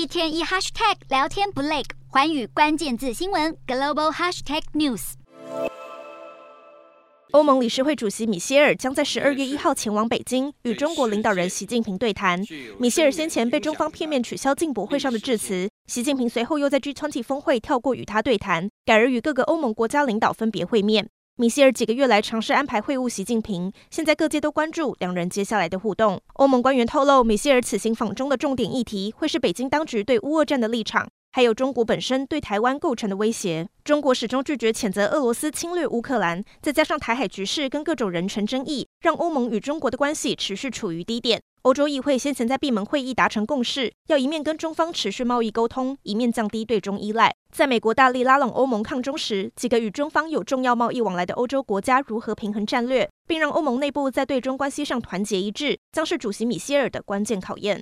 一天一 hashtag 聊天不累，环宇关键字新闻 global hashtag news。欧盟理事会主席米歇尔将在十二月一号前往北京，与中国领导人习近平对谈。米歇尔先前被中方片面取消进博会上的致辞，习近平随后又在 G20 峰会跳过与他对谈，改而与各个欧盟国家领导分别会面。米歇尔几个月来尝试安排会晤习近平，现在各界都关注两人接下来的互动。欧盟官员透露，米歇尔此行访中的重点议题会是北京当局对乌俄战的立场，还有中国本身对台湾构成的威胁。中国始终拒绝谴责俄罗斯侵略乌克兰，再加上台海局势跟各种人权争议，让欧盟与中国的关系持续处于低点。欧洲议会先前在闭门会议达成共识，要一面跟中方持续贸易沟通，一面降低对中依赖。在美国大力拉拢欧盟抗中时，几个与中方有重要贸易往来的欧洲国家如何平衡战略，并让欧盟内部在对中关系上团结一致，将是主席米歇尔的关键考验。